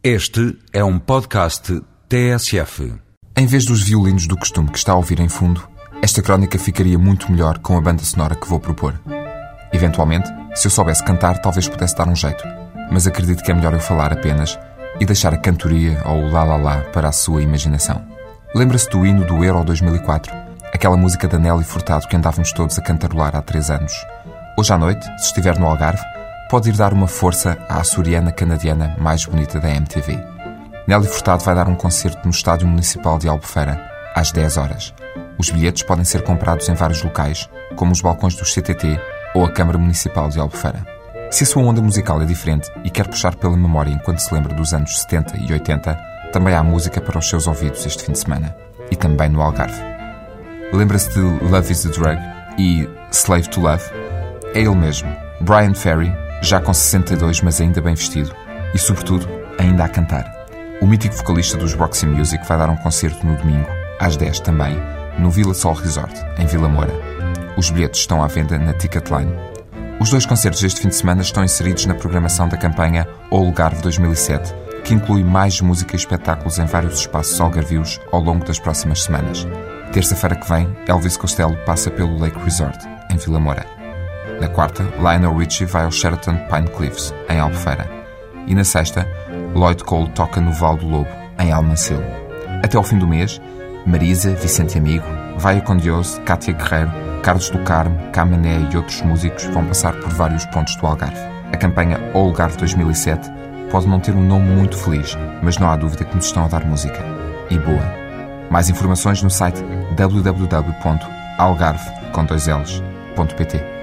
Este é um podcast TSF. Em vez dos violinos do costume que está a ouvir em fundo, esta crónica ficaria muito melhor com a banda sonora que vou propor. Eventualmente, se eu soubesse cantar, talvez pudesse dar um jeito, mas acredito que é melhor eu falar apenas e deixar a cantoria ou o lá lá lá para a sua imaginação. Lembra-se do hino do Euro 2004? Aquela música da Nelly Furtado que andávamos todos a cantarolar há três anos. Hoje à noite, se estiver no Algarve, pode ir dar uma força à açoriana canadiana mais bonita da MTV. Nelly Furtado vai dar um concerto no Estádio Municipal de Albufeira, às 10 horas. Os bilhetes podem ser comprados em vários locais, como os balcões do CTT ou a Câmara Municipal de Albufeira. Se a sua onda musical é diferente e quer puxar pela memória enquanto se lembra dos anos 70 e 80, também há música para os seus ouvidos este fim de semana. E também no Algarve. Lembra-se de Love is a Drug e Slave to Love? É ele mesmo, Brian Ferry, já com 62, mas ainda bem vestido. E, sobretudo, ainda a cantar. O mítico vocalista dos Roxy Music vai dar um concerto no domingo, às 10 também, no Vila Sol Resort, em Vila Moura. Os bilhetes estão à venda na Ticketline. Os dois concertos deste fim de semana estão inseridos na programação da campanha Algarve 2007, que inclui mais música e espetáculos em vários espaços algarvios ao longo das próximas semanas. Terça-feira que vem, Elvis Costello passa pelo Lake Resort, em Vila Moura. Na quarta, Lionel Richie vai ao Sheraton Pine Cliffs, em Albufeira. E na sexta, Lloyd Cole toca no Val do Lobo, em Almancil. Até ao fim do mês, Marisa, Vicente Amigo, Vaia Condioso, Cátia Guerreiro, Carlos do Carmo, Camané e outros músicos vão passar por vários pontos do Algarve. A campanha Algarve 2007 pode não ter um nome muito feliz, mas não há dúvida que nos estão a dar música. E boa. Mais informações no site www.algarve.pt